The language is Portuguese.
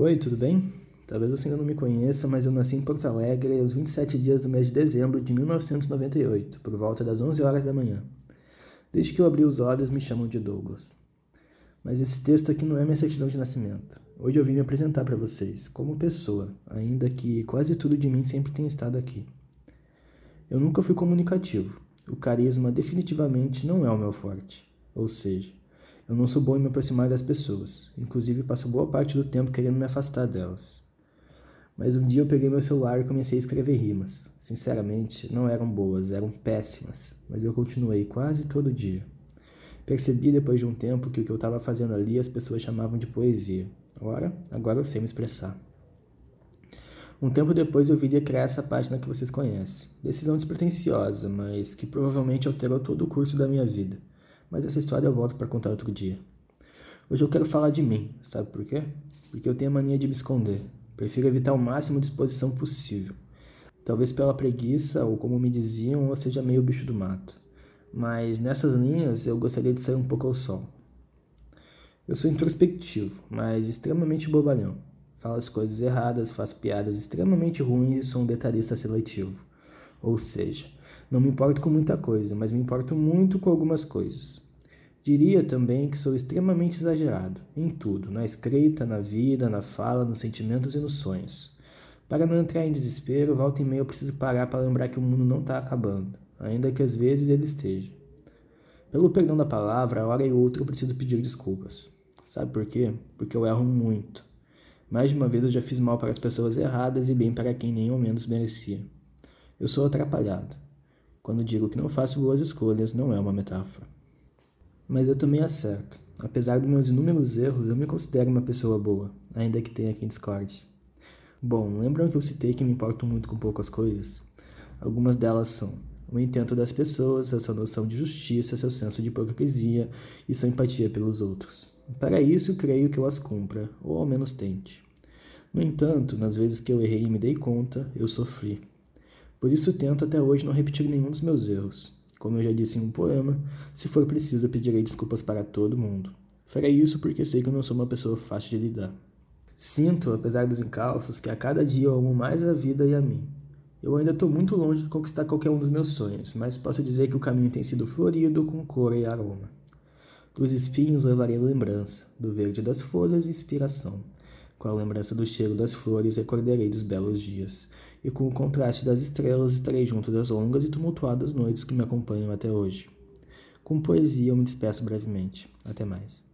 Oi, tudo bem? Talvez você ainda não me conheça, mas eu nasci em Porto Alegre aos 27 dias do mês de dezembro de 1998, por volta das 11 horas da manhã. Desde que eu abri os olhos, me chamam de Douglas. Mas esse texto aqui não é minha certidão de nascimento. Hoje eu vim me apresentar para vocês, como pessoa, ainda que quase tudo de mim sempre tenha estado aqui. Eu nunca fui comunicativo. O carisma definitivamente não é o meu forte. Ou seja, eu não sou bom em me aproximar das pessoas, inclusive passo boa parte do tempo querendo me afastar delas. Mas um dia eu peguei meu celular e comecei a escrever rimas. Sinceramente, não eram boas, eram péssimas, mas eu continuei quase todo dia. Percebi depois de um tempo que o que eu estava fazendo ali as pessoas chamavam de poesia. Ora, agora eu sei me expressar. Um tempo depois eu viria criar essa página que vocês conhecem. Decisão despretensiosa, mas que provavelmente alterou todo o curso da minha vida mas essa história eu volto para contar outro dia. Hoje eu quero falar de mim, sabe por quê? Porque eu tenho a mania de me esconder. Prefiro evitar o máximo de exposição possível. Talvez pela preguiça, ou como me diziam, eu seja meio bicho do mato. Mas nessas linhas eu gostaria de sair um pouco ao sol. Eu sou introspectivo, mas extremamente bobalhão. Falo as coisas erradas, faço piadas extremamente ruins e sou um detalhista seletivo. Ou seja, não me importo com muita coisa, mas me importo muito com algumas coisas. Diria também que sou extremamente exagerado em tudo, na escrita, na vida, na fala, nos sentimentos e nos sonhos. Para não entrar em desespero, volta e meia eu preciso parar para lembrar que o mundo não está acabando, ainda que às vezes ele esteja. Pelo perdão da palavra, a hora e outra eu preciso pedir desculpas. Sabe por quê? Porque eu erro muito. Mais de uma vez eu já fiz mal para as pessoas erradas e bem para quem nem ao menos merecia. Eu sou atrapalhado. Quando digo que não faço boas escolhas, não é uma metáfora. Mas eu também acerto. Apesar dos meus inúmeros erros, eu me considero uma pessoa boa, ainda que tenha quem discorde. Bom, lembram que eu citei que me importo muito com poucas coisas? Algumas delas são o intento das pessoas, a sua noção de justiça, seu senso de hipocrisia e sua empatia pelos outros. Para isso, creio que eu as cumpra, ou ao menos tente. No entanto, nas vezes que eu errei e me dei conta, eu sofri. Por isso tento até hoje não repetir nenhum dos meus erros. Como eu já disse em um poema, se for preciso pedirei desculpas para todo mundo. Farei isso porque sei que eu não sou uma pessoa fácil de lidar. Sinto, apesar dos encalços, que a cada dia eu amo mais a vida e a mim. Eu ainda estou muito longe de conquistar qualquer um dos meus sonhos, mas posso dizer que o caminho tem sido florido com cor e aroma. Dos espinhos levarei lembrança, do verde das folhas inspiração. Com a lembrança do cheiro das flores recordarei dos belos dias, e com o contraste das estrelas estarei junto das longas e tumultuadas noites que me acompanham até hoje. Com poesia eu me despeço brevemente. Até mais.